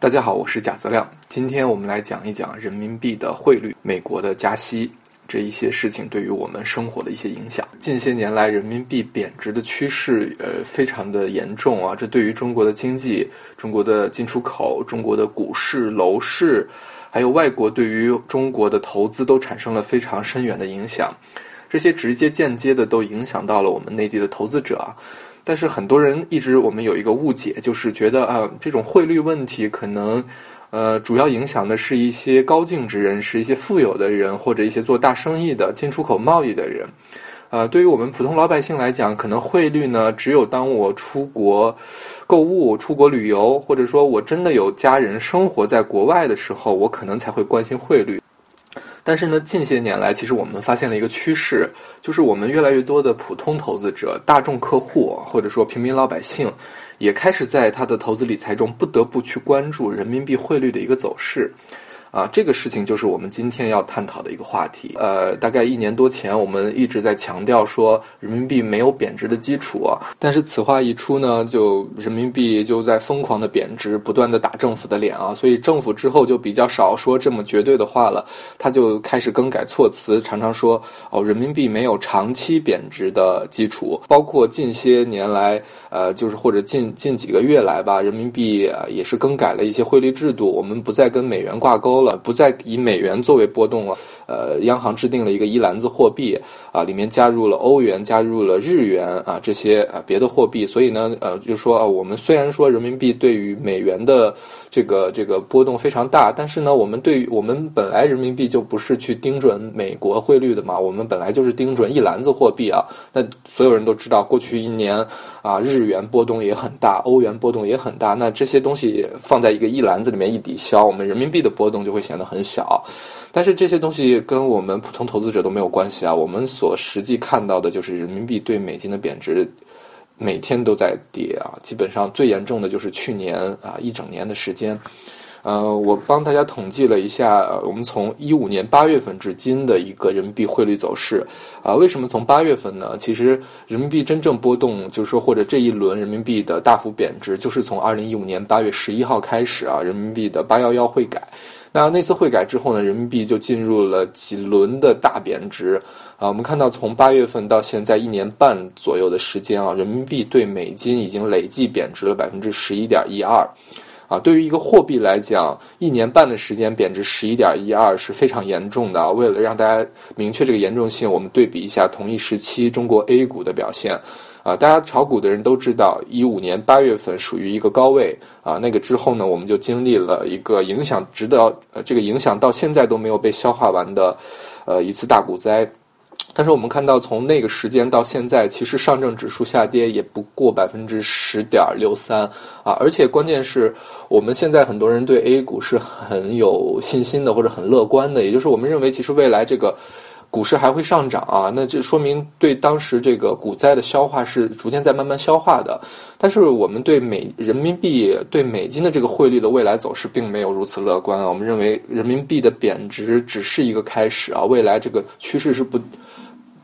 大家好，我是贾泽亮。今天我们来讲一讲人民币的汇率、美国的加息这一些事情对于我们生活的一些影响。近些年来，人民币贬值的趋势呃非常的严重啊，这对于中国的经济、中国的进出口、中国的股市、楼市，还有外国对于中国的投资都产生了非常深远的影响。这些直接、间接的都影响到了我们内地的投资者。但是很多人一直我们有一个误解，就是觉得啊，这种汇率问题可能，呃，主要影响的是一些高净值人士、一些富有的人或者一些做大生意的、进出口贸易的人。呃，对于我们普通老百姓来讲，可能汇率呢，只有当我出国购物、出国旅游，或者说我真的有家人生活在国外的时候，我可能才会关心汇率。但是呢，近些年来，其实我们发现了一个趋势，就是我们越来越多的普通投资者、大众客户，或者说平民老百姓，也开始在他的投资理财中不得不去关注人民币汇率的一个走势。啊，这个事情就是我们今天要探讨的一个话题。呃，大概一年多前，我们一直在强调说人民币没有贬值的基础。但是此话一出呢，就人民币就在疯狂的贬值，不断的打政府的脸啊。所以政府之后就比较少说这么绝对的话了，他就开始更改措辞，常常说哦，人民币没有长期贬值的基础。包括近些年来，呃，就是或者近近几个月来吧，人民币也是更改了一些汇率制度，我们不再跟美元挂钩。不再以美元作为波动了。呃，央行制定了一个一篮子货币啊，里面加入了欧元，加入了日元啊这些啊别的货币。所以呢，呃，就说啊，我们虽然说人民币对于美元的这个这个波动非常大，但是呢，我们对于我们本来人民币就不是去盯准美国汇率的嘛，我们本来就是盯准一篮子货币啊。那所有人都知道，过去一年啊，日元波动也很大，欧元波动也很大。那这些东西放在一个一篮子里面一抵消，我们人民币的波动就会显得很小。但是这些东西跟我们普通投资者都没有关系啊！我们所实际看到的就是人民币对美金的贬值，每天都在跌啊！基本上最严重的就是去年啊一整年的时间。呃，我帮大家统计了一下，我们从一五年八月份至今的一个人民币汇率走势啊。为什么从八月份呢？其实人民币真正波动，就是说或者这一轮人民币的大幅贬值，就是从二零一五年八月十一号开始啊，人民币的八幺幺汇改。那那次汇改之后呢，人民币就进入了几轮的大贬值啊。我们看到从八月份到现在一年半左右的时间啊，人民币对美金已经累计贬值了百分之十一点一二啊。对于一个货币来讲，一年半的时间贬值十一点一二是非常严重的。为了让大家明确这个严重性，我们对比一下同一时期中国 A 股的表现。啊，大家炒股的人都知道，一五年八月份属于一个高位啊，那个之后呢，我们就经历了一个影响，直到呃这个影响到现在都没有被消化完的，呃一次大股灾。但是我们看到，从那个时间到现在，其实上证指数下跌也不过百分之十点六三啊，而且关键是我们现在很多人对 A 股是很有信心的，或者很乐观的，也就是我们认为，其实未来这个。股市还会上涨啊，那这说明对当时这个股灾的消化是逐渐在慢慢消化的。但是我们对美人民币对美金的这个汇率的未来走势并没有如此乐观啊。我们认为人民币的贬值只是一个开始啊，未来这个趋势是不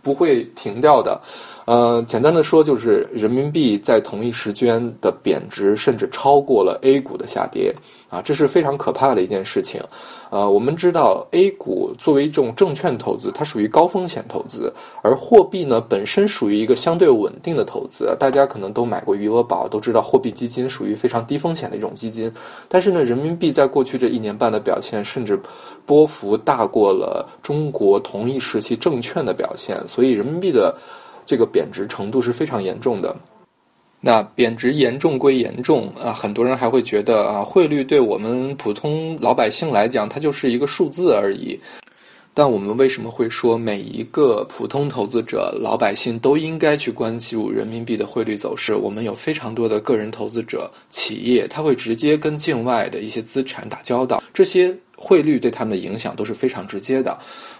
不会停掉的。呃，简单的说就是人民币在同一时间的贬值甚至超过了 A 股的下跌。啊，这是非常可怕的一件事情，呃，我们知道 A 股作为一种证券投资，它属于高风险投资，而货币呢本身属于一个相对稳定的投资。大家可能都买过余额宝，都知道货币基金属于非常低风险的一种基金。但是呢，人民币在过去这一年半的表现，甚至波幅大过了中国同一时期证券的表现，所以人民币的这个贬值程度是非常严重的。那贬值严重归严重啊，很多人还会觉得啊，汇率对我们普通老百姓来讲，它就是一个数字而已。但我们为什么会说每一个普通投资者、老百姓都应该去关注人民币的汇率走势？我们有非常多的个人投资者、企业，他会直接跟境外的一些资产打交道，这些汇率对他们的影响都是非常直接的。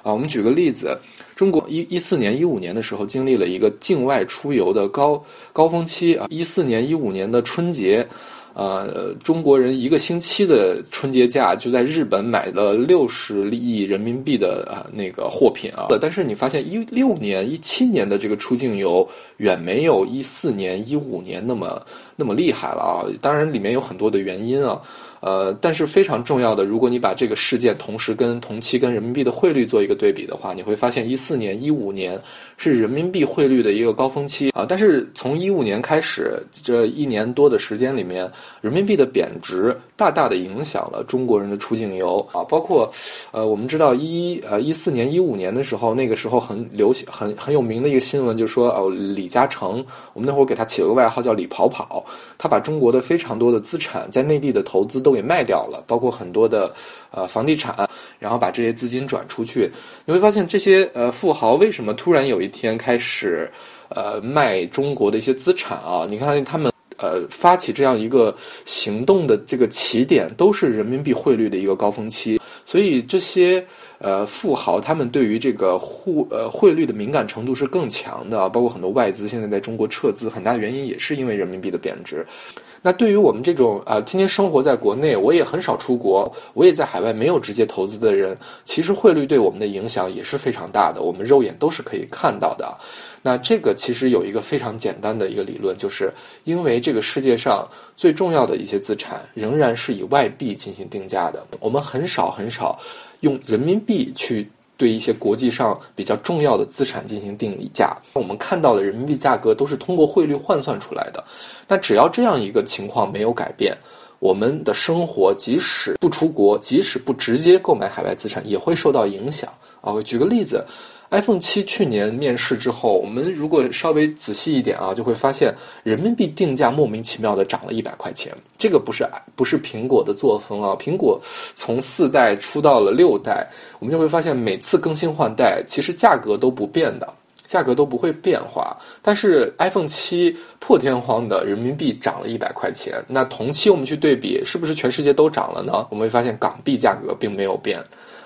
啊，我们举个例子。中国一一四年、一五年的时候，经历了一个境外出游的高高峰期啊。一四年、一五年的春节，呃，中国人一个星期的春节假就在日本买了六十亿人民币的啊那个货品啊。但是你发现一六年、一七年的这个出境游远没有一四年、一五年那么那么厉害了啊。当然里面有很多的原因啊。呃，但是非常重要的，如果你把这个事件同时跟同期跟人民币的汇率做一个对比的话，你会发现一四年、一五年是人民币汇率的一个高峰期啊。但是从一五年开始，这一年多的时间里面，人民币的贬值大大的影响了中国人的出境游啊。包括，呃，我们知道一呃一四年、一五年的时候，那个时候很流行、很很有名的一个新闻，就说哦，李嘉诚，我们那会儿给他起了个外号叫李跑跑，他把中国的非常多的资产在内地的投资都给卖掉了。包括很多的呃房地产，然后把这些资金转出去，你会发现这些呃富豪为什么突然有一天开始呃卖中国的一些资产啊？你看他们呃发起这样一个行动的这个起点都是人民币汇率的一个高峰期，所以这些呃富豪他们对于这个互呃汇率的敏感程度是更强的，包括很多外资现在在中国撤资，很大原因也是因为人民币的贬值。那对于我们这种呃，天天生活在国内，我也很少出国，我也在海外没有直接投资的人，其实汇率对我们的影响也是非常大的，我们肉眼都是可以看到的。那这个其实有一个非常简单的一个理论，就是因为这个世界上最重要的一些资产仍然是以外币进行定价的，我们很少很少用人民币去。对一些国际上比较重要的资产进行定价，我们看到的人民币价格都是通过汇率换算出来的。那只要这样一个情况没有改变，我们的生活即使不出国，即使不直接购买海外资产，也会受到影响。啊，我举个例子。iPhone 七去年面世之后，我们如果稍微仔细一点啊，就会发现人民币定价莫名其妙的涨了一百块钱。这个不是不是苹果的作风啊，苹果从四代出到了六代，我们就会发现每次更新换代，其实价格都不变的，价格都不会变化。但是 iPhone 七破天荒的人民币涨了一百块钱，那同期我们去对比，是不是全世界都涨了呢？我们会发现港币价格并没有变。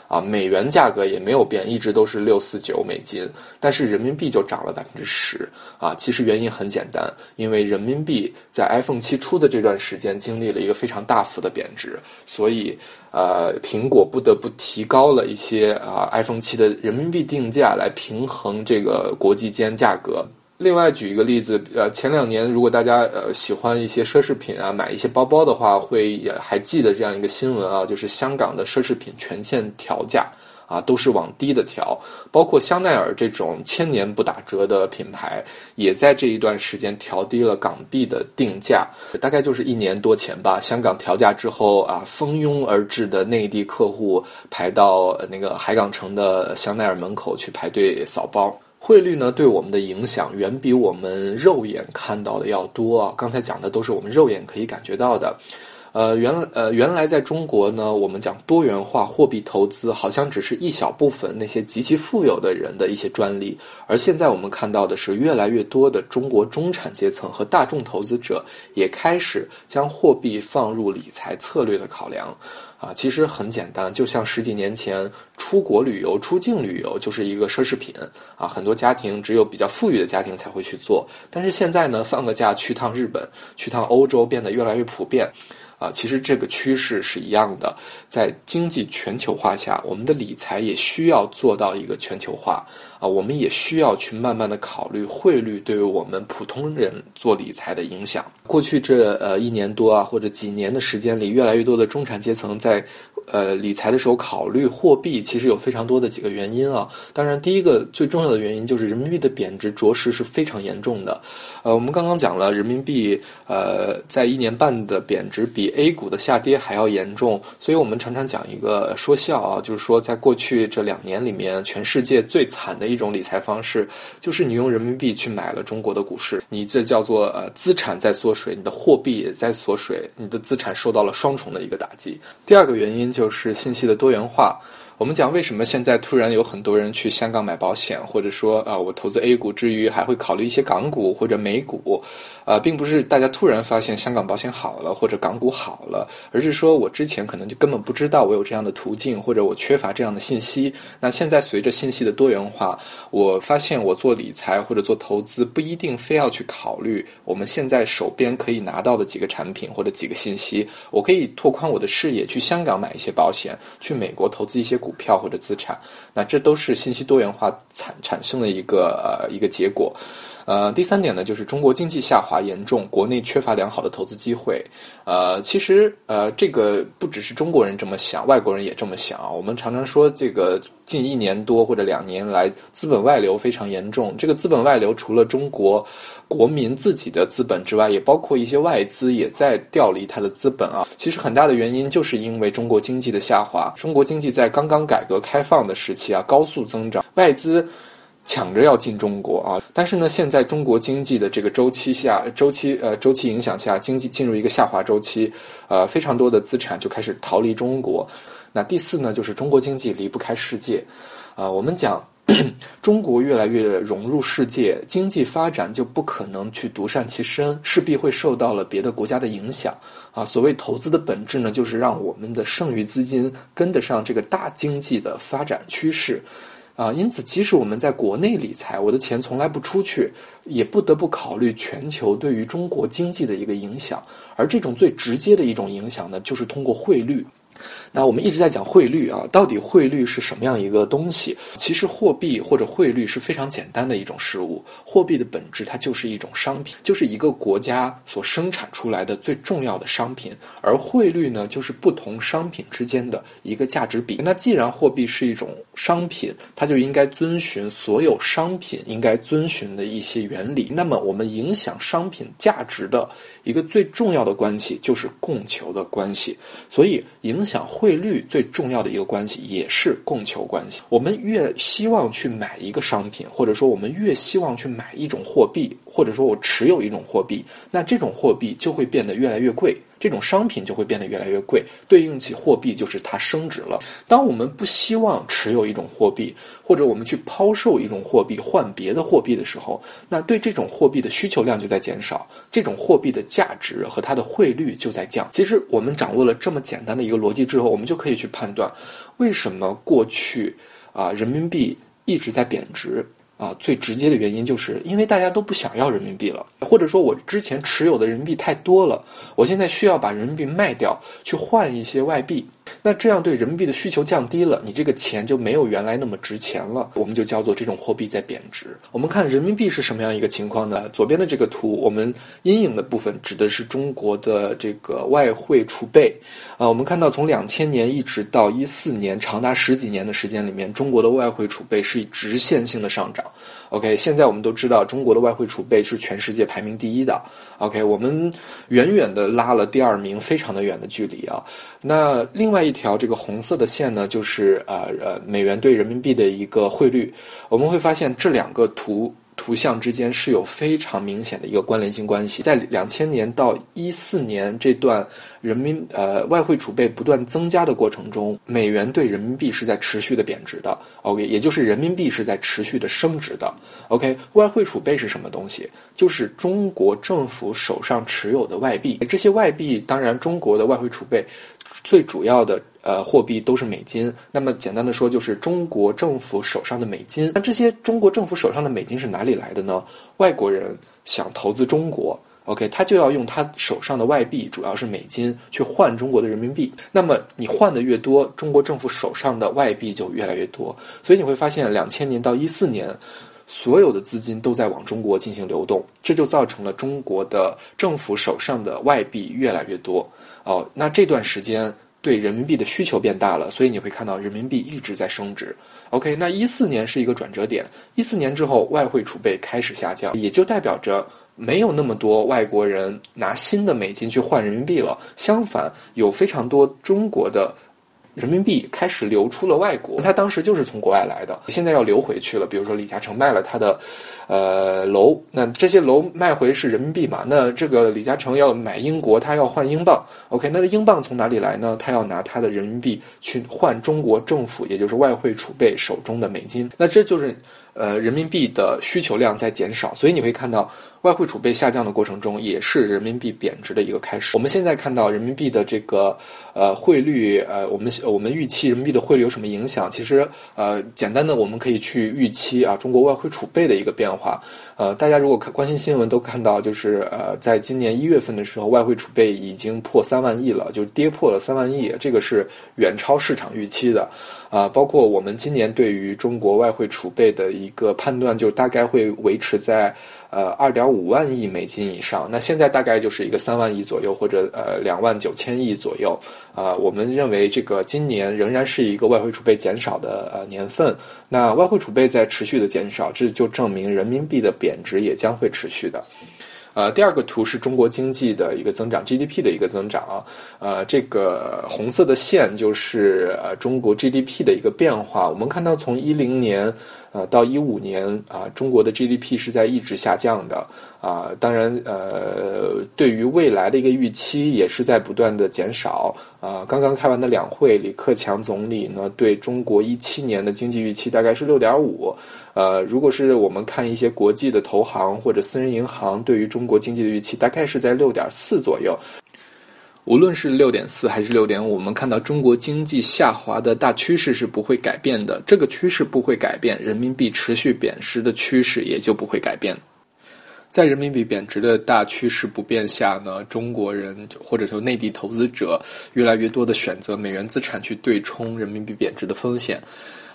啊，美元价格也没有变，一直都是六四九美金，但是人民币就涨了百分之十。啊，其实原因很简单，因为人民币在 iPhone 七出的这段时间经历了一个非常大幅的贬值，所以呃，苹果不得不提高了一些啊 iPhone 七的人民币定价来平衡这个国际间价格。另外举一个例子，呃，前两年如果大家呃喜欢一些奢侈品啊，买一些包包的话，会也还记得这样一个新闻啊，就是香港的奢侈品全线调价啊，都是往低的调，包括香奈儿这种千年不打折的品牌，也在这一段时间调低了港币的定价，大概就是一年多前吧。香港调价之后啊，蜂拥而至的内地客户排到那个海港城的香奈儿门口去排队扫包。汇率呢，对我们的影响远比我们肉眼看到的要多啊！刚才讲的都是我们肉眼可以感觉到的。呃，原呃原来在中国呢，我们讲多元化货币投资，好像只是一小部分那些极其富有的人的一些专利。而现在我们看到的是，越来越多的中国中产阶层和大众投资者也开始将货币放入理财策略的考量。啊，其实很简单，就像十几年前出国旅游、出境旅游就是一个奢侈品啊，很多家庭只有比较富裕的家庭才会去做。但是现在呢，放个假去趟日本、去趟欧洲变得越来越普遍。啊，其实这个趋势是一样的，在经济全球化下，我们的理财也需要做到一个全球化啊，我们也需要去慢慢的考虑汇率对于我们普通人做理财的影响。过去这呃一年多啊，或者几年的时间里，越来越多的中产阶层在。呃，理财的时候考虑货币，其实有非常多的几个原因啊。当然，第一个最重要的原因就是人民币的贬值着实是非常严重的。呃，我们刚刚讲了，人民币呃在一年半的贬值比 A 股的下跌还要严重，所以我们常常讲一个说笑啊，就是说在过去这两年里面，全世界最惨的一种理财方式，就是你用人民币去买了中国的股市，你这叫做呃资产在缩水，你的货币也在缩水，你的资产受到了双重的一个打击。第二个原因。就是信息的多元化。我们讲为什么现在突然有很多人去香港买保险，或者说啊，我投资 A 股之余还会考虑一些港股或者美股，啊，并不是大家突然发现香港保险好了或者港股好了，而是说我之前可能就根本不知道我有这样的途径，或者我缺乏这样的信息。那现在随着信息的多元化，我发现我做理财或者做投资不一定非要去考虑我们现在手边可以拿到的几个产品或者几个信息，我可以拓宽我的视野，去香港买一些保险，去美国投资一些股。股票或者资产，那这都是信息多元化产产生的一个呃一个结果。呃，第三点呢，就是中国经济下滑严重，国内缺乏良好的投资机会。呃，其实呃，这个不只是中国人这么想，外国人也这么想啊。我们常常说，这个近一年多或者两年来，资本外流非常严重。这个资本外流除了中国国民自己的资本之外，也包括一些外资也在调离它的资本啊。其实很大的原因就是因为中国经济的下滑。中国经济在刚刚改革开放的时期啊，高速增长，外资。抢着要进中国啊！但是呢，现在中国经济的这个周期下，周期呃周期影响下，经济进入一个下滑周期，呃，非常多的资产就开始逃离中国。那第四呢，就是中国经济离不开世界，啊，我们讲 中国越来越融入世界，经济发展就不可能去独善其身，势必会受到了别的国家的影响啊。所谓投资的本质呢，就是让我们的剩余资金跟得上这个大经济的发展趋势。啊，因此，即使我们在国内理财，我的钱从来不出去，也不得不考虑全球对于中国经济的一个影响，而这种最直接的一种影响呢，就是通过汇率。那我们一直在讲汇率啊，到底汇率是什么样一个东西？其实货币或者汇率是非常简单的一种事物。货币的本质它就是一种商品，就是一个国家所生产出来的最重要的商品。而汇率呢，就是不同商品之间的一个价值比。那既然货币是一种商品，它就应该遵循所有商品应该遵循的一些原理。那么我们影响商品价值的一个最重要的关系就是供求的关系。所以影响汇率最重要的一个关系也是供求关系。我们越希望去买一个商品，或者说我们越希望去买一种货币，或者说我持有一种货币，那这种货币就会变得越来越贵。这种商品就会变得越来越贵，对应起货币就是它升值了。当我们不希望持有一种货币，或者我们去抛售一种货币换别的货币的时候，那对这种货币的需求量就在减少，这种货币的价值和它的汇率就在降。其实我们掌握了这么简单的一个逻辑之后，我们就可以去判断，为什么过去啊人民币一直在贬值。啊，最直接的原因就是因为大家都不想要人民币了，或者说我之前持有的人民币太多了，我现在需要把人民币卖掉去换一些外币。那这样对人民币的需求降低了，你这个钱就没有原来那么值钱了，我们就叫做这种货币在贬值。我们看人民币是什么样一个情况呢？左边的这个图，我们阴影的部分指的是中国的这个外汇储备。啊，我们看到从两千年一直到一四年，长达十几年的时间里面，中国的外汇储备是直线性的上涨。OK，现在我们都知道中国的外汇储备是全世界排名第一的。OK，我们远远的拉了第二名，非常的远的距离啊。那另外一条这个红色的线呢，就是呃呃美元对人民币的一个汇率。我们会发现这两个图。图像之间是有非常明显的一个关联性关系。在两千年到一四年这段人民呃外汇储备不断增加的过程中，美元对人民币是在持续的贬值的。OK，也就是人民币是在持续的升值的。OK，外汇储备是什么东西？就是中国政府手上持有的外币。这些外币，当然中国的外汇储备最主要的。呃，货币都是美金。那么简单的说，就是中国政府手上的美金。那这些中国政府手上的美金是哪里来的呢？外国人想投资中国，OK，他就要用他手上的外币，主要是美金，去换中国的人民币。那么你换的越多，中国政府手上的外币就越来越多。所以你会发现，两千年到一四年，所有的资金都在往中国进行流动，这就造成了中国的政府手上的外币越来越多。哦，那这段时间。对人民币的需求变大了，所以你会看到人民币一直在升值。OK，那一四年是一个转折点，一四年之后外汇储备开始下降，也就代表着没有那么多外国人拿新的美金去换人民币了，相反，有非常多中国的。人民币开始流出了外国，他当时就是从国外来的，现在要流回去了。比如说李嘉诚卖了他的，呃楼，那这些楼卖回是人民币嘛？那这个李嘉诚要买英国，他要换英镑。OK，那英镑从哪里来呢？他要拿他的人民币去换中国政府，也就是外汇储备手中的美金。那这就是呃人民币的需求量在减少，所以你会看到。外汇储备下降的过程中，也是人民币贬值的一个开始。我们现在看到人民币的这个呃汇率，呃，我们我们预期人民币的汇率有什么影响？其实呃，简单的我们可以去预期啊，中国外汇储备的一个变化。呃，大家如果看关心新闻都看到，就是呃，在今年一月份的时候，外汇储备已经破三万亿了，就跌破了三万亿，这个是远超市场预期的。啊，包括我们今年对于中国外汇储备的一个判断，就大概会维持在呃二点五万亿美金以上。那现在大概就是一个三万亿左右，或者呃两万九千亿左右。啊，我们认为这个今年仍然是一个外汇储备减少的呃年份。那外汇储备在持续的减少，这就证明人民币的贬贬值也将会持续的。呃，第二个图是中国经济的一个增长，GDP 的一个增长啊。呃，这个红色的线就是呃中国 GDP 的一个变化。我们看到从一零年。呃，到一五年啊，中国的 GDP 是在一直下降的啊。当然，呃，对于未来的一个预期也是在不断的减少啊。刚刚开完的两会，李克强总理呢对中国一七年的经济预期大概是六点五。呃，如果是我们看一些国际的投行或者私人银行对于中国经济的预期，大概是在六点四左右。无论是六点四还是六点五，我们看到中国经济下滑的大趋势是不会改变的。这个趋势不会改变，人民币持续贬值的趋势也就不会改变。在人民币贬值的大趋势不变下呢，中国人或者说内地投资者越来越多的选择美元资产去对冲人民币贬值的风险。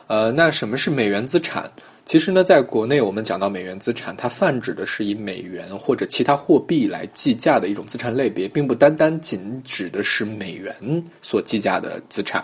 呃，那什么是美元资产？其实呢，在国内我们讲到美元资产，它泛指的是以美元或者其他货币来计价的一种资产类别，并不单单仅指的是美元所计价的资产。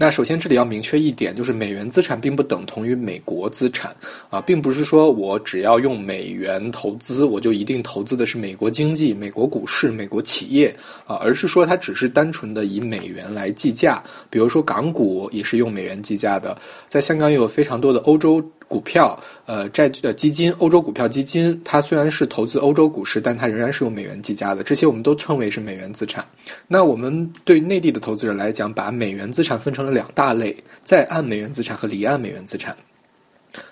那首先这里要明确一点，就是美元资产并不等同于美国资产啊，并不是说我只要用美元投资，我就一定投资的是美国经济、美国股市、美国企业啊，而是说它只是单纯的以美元来计价。比如说港股也是用美元计价的，在香港也有非常多的欧洲。股票、呃债呃基金、欧洲股票基金，它虽然是投资欧洲股市，但它仍然是用美元计价的。这些我们都称为是美元资产。那我们对内地的投资者来讲，把美元资产分成了两大类：在岸美元资产和离岸美元资产。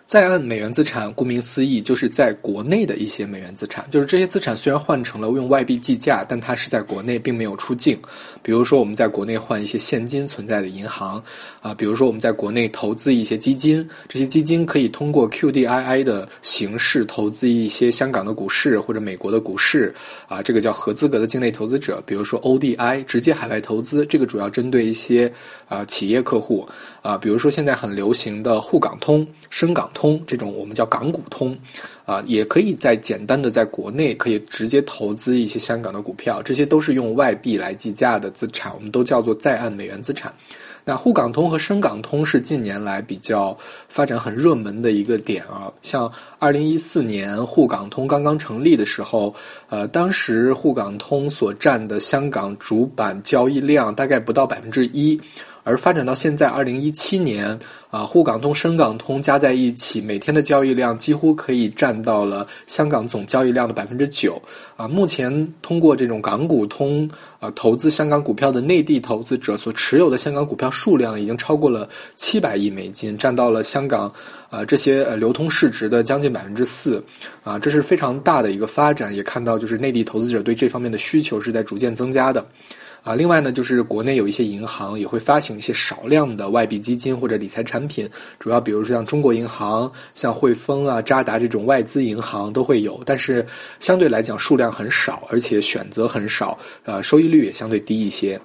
在岸美元资产，顾名思义，就是在国内的一些美元资产。就是这些资产虽然换成了用外币计价，但它是在国内，并没有出境。比如说，我们在国内换一些现金存在的银行，啊，比如说我们在国内投资一些基金，这些基金可以通过 QDII 的形式投资一些香港的股市或者美国的股市，啊，这个叫合资格的境内投资者。比如说 ODI 直接海外投资，这个主要针对一些啊企业客户。啊，比如说现在很流行的沪港通、深港通这种，我们叫港股通，啊，也可以在简单的在国内可以直接投资一些香港的股票，这些都是用外币来计价的资产，我们都叫做在岸美元资产。那沪港通和深港通是近年来比较发展很热门的一个点啊，像二零一四年沪港通刚刚成立的时候，呃，当时沪港通所占的香港主板交易量大概不到百分之一。而发展到现在，二零一七年，啊，沪港通、深港通加在一起，每天的交易量几乎可以占到了香港总交易量的百分之九。啊，目前通过这种港股通，啊，投资香港股票的内地投资者所持有的香港股票数量已经超过了七百亿美金，占到了香港，啊，这些流通市值的将近百分之四。啊，这是非常大的一个发展，也看到就是内地投资者对这方面的需求是在逐渐增加的。啊，另外呢，就是国内有一些银行也会发行一些少量的外币基金或者理财产品，主要比如说像中国银行、像汇丰啊、渣打这种外资银行都会有，但是相对来讲数量很少，而且选择很少，呃，收益率也相对低一些。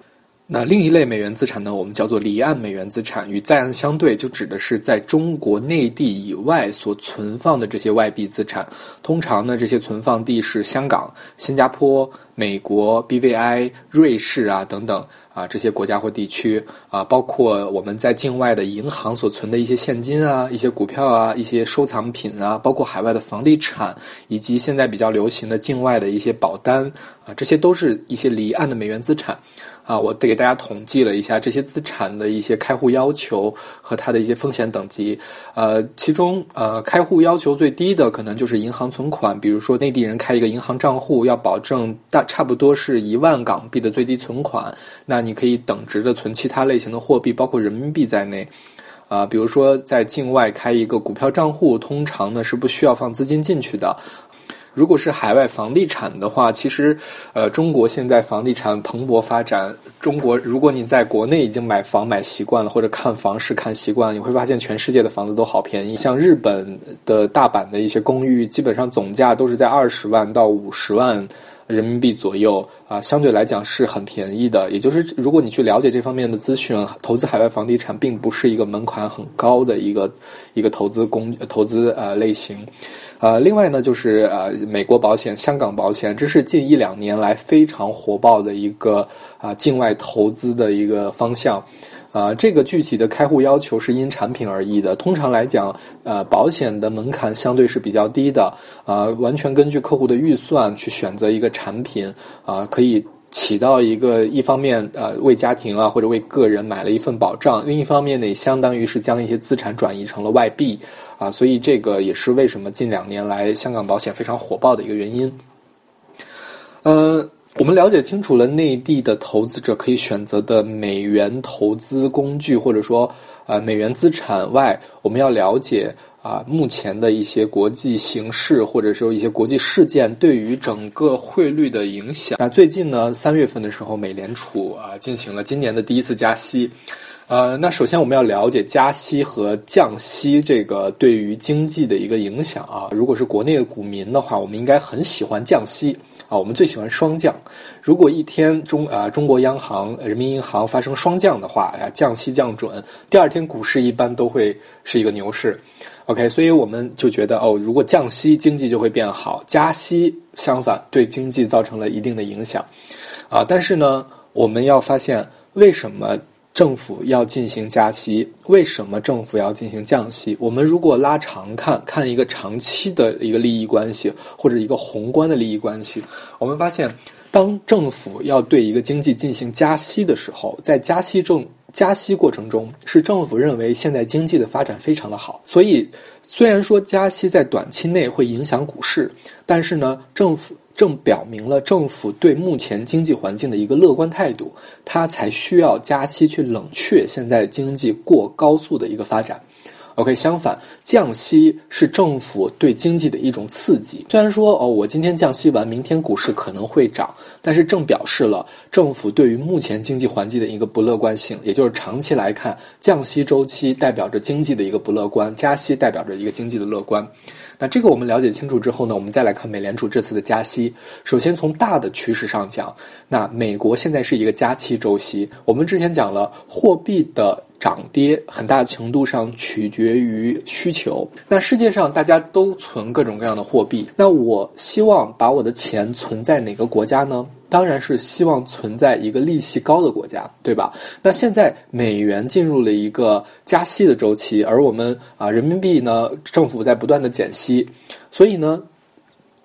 那另一类美元资产呢，我们叫做离岸美元资产，与在岸相对，就指的是在中国内地以外所存放的这些外币资产。通常呢，这些存放地是香港、新加坡、美国、BVI、瑞士啊等等啊这些国家或地区啊，包括我们在境外的银行所存的一些现金啊、一些股票啊、一些收藏品啊，包括海外的房地产，以及现在比较流行的境外的一些保单啊，这些都是一些离岸的美元资产。啊，我给大家统计了一下这些资产的一些开户要求和它的一些风险等级。呃，其中呃，开户要求最低的可能就是银行存款，比如说内地人开一个银行账户，要保证大差不多是一万港币的最低存款。那你可以等值的存其他类型的货币，包括人民币在内。啊，比如说在境外开一个股票账户，通常呢是不需要放资金进去的。如果是海外房地产的话，其实，呃，中国现在房地产蓬勃发展。中国，如果你在国内已经买房买习惯了，或者看房是看习惯，你会发现全世界的房子都好便宜。像日本的大阪的一些公寓，基本上总价都是在二十万到五十万。人民币左右啊，相对来讲是很便宜的。也就是如果你去了解这方面的资讯，投资海外房地产并不是一个门槛很高的一个一个投资工投资呃类型。呃，另外呢，就是呃，美国保险、香港保险，这是近一两年来非常火爆的一个啊境外投资的一个方向。啊，这个具体的开户要求是因产品而异的。通常来讲，呃，保险的门槛相对是比较低的，啊，完全根据客户的预算去选择一个产品，啊，可以起到一个一方面呃为家庭啊或者为个人买了一份保障，另一方面呢，也相当于是将一些资产转移成了外币，啊，所以这个也是为什么近两年来香港保险非常火爆的一个原因。呃。我们了解清楚了内地的投资者可以选择的美元投资工具，或者说呃美元资产外，我们要了解啊目前的一些国际形势，或者说一些国际事件对于整个汇率的影响。那最近呢，三月份的时候，美联储啊进行了今年的第一次加息。呃，那首先我们要了解加息和降息这个对于经济的一个影响啊。如果是国内的股民的话，我们应该很喜欢降息啊，我们最喜欢双降。如果一天中啊中国央行、人民银行发生双降的话，呀降息降准，第二天股市一般都会是一个牛市。OK，所以我们就觉得哦，如果降息，经济就会变好；加息相反，对经济造成了一定的影响啊。但是呢，我们要发现为什么？政府要进行加息，为什么政府要进行降息？我们如果拉长看，看一个长期的一个利益关系，或者一个宏观的利益关系，我们发现，当政府要对一个经济进行加息的时候，在加息政加息过程中，是政府认为现在经济的发展非常的好，所以虽然说加息在短期内会影响股市，但是呢，政府。正表明了政府对目前经济环境的一个乐观态度，它才需要加息去冷却现在经济过高速的一个发展。OK，相反，降息是政府对经济的一种刺激。虽然说哦，我今天降息完，明天股市可能会涨，但是正表示了政府对于目前经济环境的一个不乐观性。也就是长期来看，降息周期代表着经济的一个不乐观，加息代表着一个经济的乐观。那这个我们了解清楚之后呢，我们再来看美联储这次的加息。首先从大的趋势上讲，那美国现在是一个加息周期。我们之前讲了，货币的涨跌很大程度上取决于需求。那世界上大家都存各种各样的货币，那我希望把我的钱存在哪个国家呢？当然是希望存在一个利息高的国家，对吧？那现在美元进入了一个加息的周期，而我们啊人民币呢，政府在不断的减息，所以呢，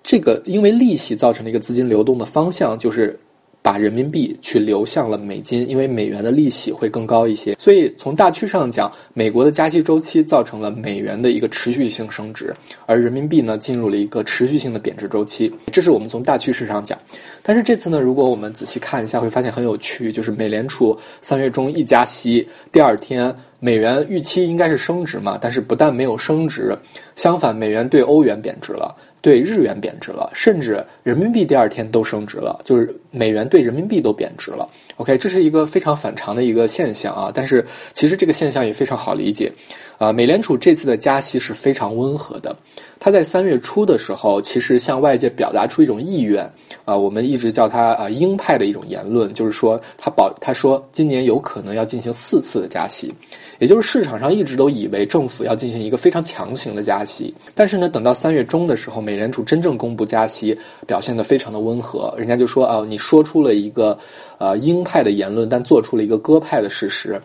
这个因为利息造成了一个资金流动的方向就是。把人民币去流向了美金，因为美元的利息会更高一些，所以从大趋势上讲，美国的加息周期造成了美元的一个持续性升值，而人民币呢进入了一个持续性的贬值周期。这是我们从大趋势上讲。但是这次呢，如果我们仔细看一下，会发现很有趣，就是美联储三月中一加息，第二天美元预期应该是升值嘛，但是不但没有升值，相反美元对欧元贬值了。对日元贬值了，甚至人民币第二天都升值了，就是美元对人民币都贬值了。OK，这是一个非常反常的一个现象啊。但是其实这个现象也非常好理解，啊，美联储这次的加息是非常温和的。它在三月初的时候，其实向外界表达出一种意愿，啊，我们一直叫它啊鹰派的一种言论，就是说它保他说今年有可能要进行四次的加息。也就是市场上一直都以为政府要进行一个非常强行的加息，但是呢，等到三月中的时候，美联储真正公布加息，表现得非常的温和，人家就说啊，你说出了一个呃鹰派的言论，但做出了一个鸽派的事实。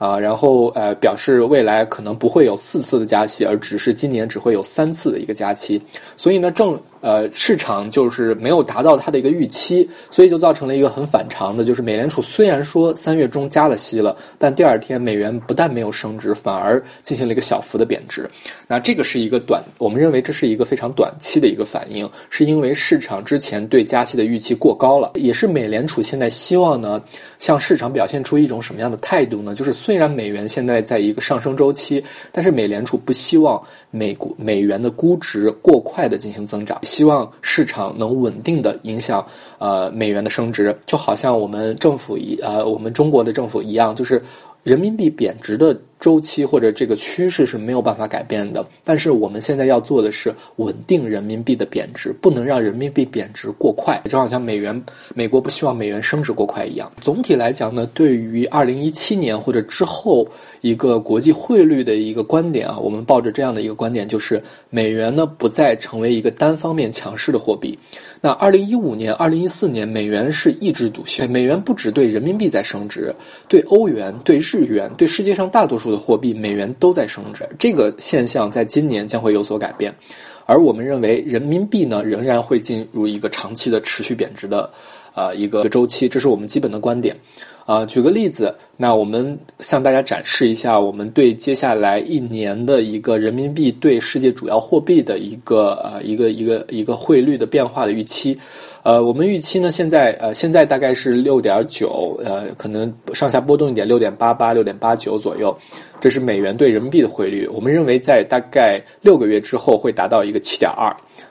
啊，然后呃，表示未来可能不会有四次的加息，而只是今年只会有三次的一个加息。所以呢，正呃市场就是没有达到它的一个预期，所以就造成了一个很反常的，就是美联储虽然说三月中加了息了，但第二天美元不但没有升值，反而进行了一个小幅的贬值。那这个是一个短，我们认为这是一个非常短期的一个反应，是因为市场之前对加息的预期过高了，也是美联储现在希望呢向市场表现出一种什么样的态度呢？就是。虽虽然美元现在在一个上升周期，但是美联储不希望美国美元的估值过快的进行增长，希望市场能稳定的影响呃美元的升值，就好像我们政府一呃我们中国的政府一样，就是人民币贬值的周期或者这个趋势是没有办法改变的，但是我们现在要做的是稳定人民币的贬值，不能让人民币贬值过快，就好像美元，美国不希望美元升值过快一样。总体来讲呢，对于二零一七年或者之后一个国际汇率的一个观点啊，我们抱着这样的一个观点，就是美元呢不再成为一个单方面强势的货币。那二零一五年、二零一四年，美元是一枝独秀。美元不只对人民币在升值，对欧元、对日元、对世界上大多数的货币，美元都在升值。这个现象在今年将会有所改变，而我们认为人民币呢，仍然会进入一个长期的持续贬值的，呃，一个周期。这是我们基本的观点。啊，举个例子，那我们向大家展示一下我们对接下来一年的一个人民币对世界主要货币的一个呃一个一个一个汇率的变化的预期。呃，我们预期呢，现在呃现在大概是六点九，呃，可能上下波动一点，六点八八、六点八九左右。这是美元对人民币的汇率。我们认为在大概六个月之后会达到一个七点二。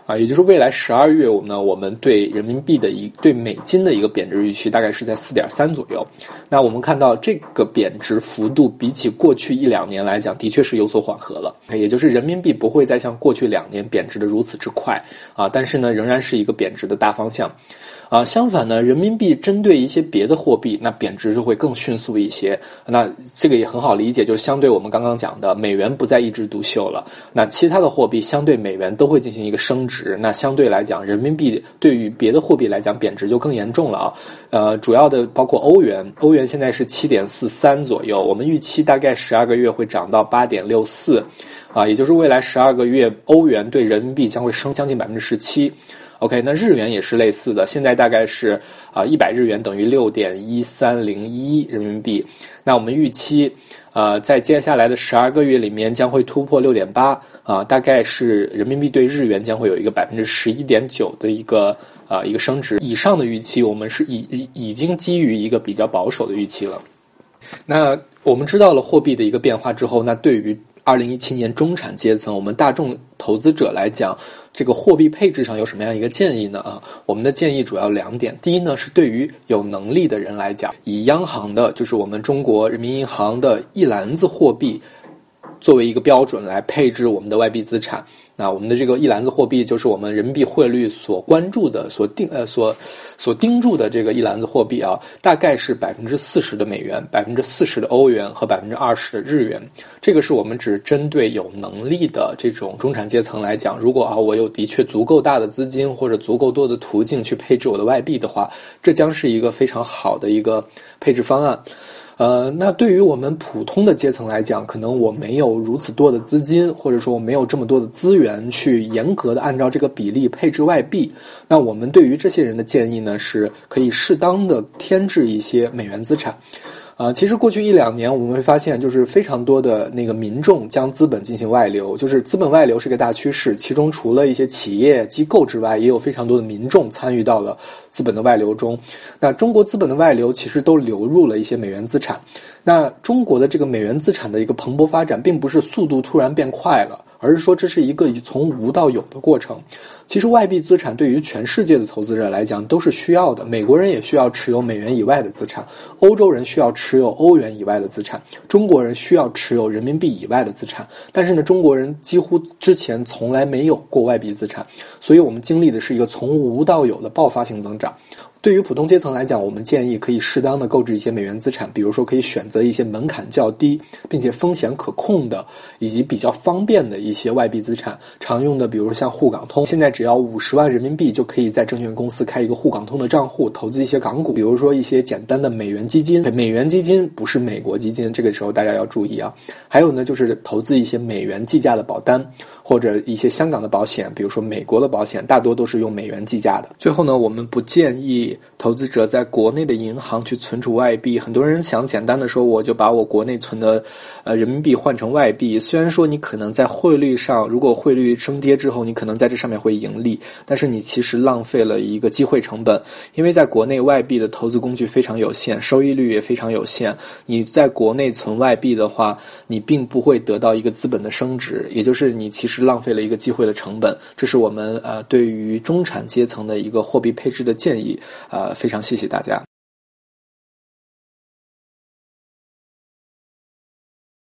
啊，也就是未来十二月，我们呢，我们对人民币的一对美金的一个贬值预期大概是在四点三左右。那我们看到这个贬值幅度比起过去一两年来讲，的确是有所缓和了。也就是人民币不会再像过去两年贬值的如此之快啊，但是呢，仍然是一个贬值的大方向。啊，相反呢，人民币针对一些别的货币，那贬值就会更迅速一些。那这个也很好理解，就相对我们刚刚讲的，美元不再一枝独秀了。那其他的货币相对美元都会进行一个升值。那相对来讲，人民币对于别的货币来讲贬值就更严重了啊。呃，主要的包括欧元，欧元现在是七点四三左右，我们预期大概十二个月会涨到八点六四，啊，也就是未来十二个月欧元对人民币将会升将近百分之十七。OK，那日元也是类似的，现在大概是啊一百日元等于六点一三零一人民币。那我们预期，呃，在接下来的十二个月里面将会突破六点八啊，大概是人民币对日元将会有一个百分之十一点九的一个啊一个升值。以上的预期，我们是已已已经基于一个比较保守的预期了。那我们知道了货币的一个变化之后，那对于二零一七年中产阶层，我们大众投资者来讲。这个货币配置上有什么样一个建议呢？啊，我们的建议主要两点。第一呢，是对于有能力的人来讲，以央行的，就是我们中国人民银行的一篮子货币。作为一个标准来配置我们的外币资产，那我们的这个一篮子货币就是我们人民币汇率所关注的、所定呃所所盯住的这个一篮子货币啊，大概是百分之四十的美元、百分之四十的欧元和百分之二十的日元。这个是我们只针对有能力的这种中产阶层来讲，如果啊我有的确足够大的资金或者足够多的途径去配置我的外币的话，这将是一个非常好的一个配置方案。呃，那对于我们普通的阶层来讲，可能我没有如此多的资金，或者说我没有这么多的资源去严格的按照这个比例配置外币。那我们对于这些人的建议呢，是可以适当的添置一些美元资产。啊，其实过去一两年，我们会发现，就是非常多的那个民众将资本进行外流，就是资本外流是个大趋势。其中除了一些企业机构之外，也有非常多的民众参与到了资本的外流中。那中国资本的外流其实都流入了一些美元资产。那中国的这个美元资产的一个蓬勃发展，并不是速度突然变快了，而是说这是一个从无到有的过程。其实外币资产对于全世界的投资者来讲都是需要的。美国人也需要持有美元以外的资产，欧洲人需要持有欧元以外的资产，中国人需要持有人民币以外的资产。但是呢，中国人几乎之前从来没有过外币资产，所以我们经历的是一个从无到有的爆发性增长。对于普通阶层来讲，我们建议可以适当的购置一些美元资产，比如说可以选择一些门槛较低，并且风险可控的，以及比较方便的一些外币资产。常用的，比如像沪港通，现在只要五十万人民币就可以在证券公司开一个沪港通的账户，投资一些港股。比如说一些简单的美元基金，美元基金不是美国基金，这个时候大家要注意啊。还有呢，就是投资一些美元计价的保单。或者一些香港的保险，比如说美国的保险，大多都是用美元计价的。最后呢，我们不建议投资者在国内的银行去存储外币。很多人想简单的说，我就把我国内存的呃人民币换成外币。虽然说你可能在汇率上，如果汇率升跌之后，你可能在这上面会盈利，但是你其实浪费了一个机会成本。因为在国内外币的投资工具非常有限，收益率也非常有限。你在国内存外币的话，你并不会得到一个资本的升值，也就是你其实。浪费了一个机会的成本，这是我们呃对于中产阶层的一个货币配置的建议，呃，非常谢谢大家。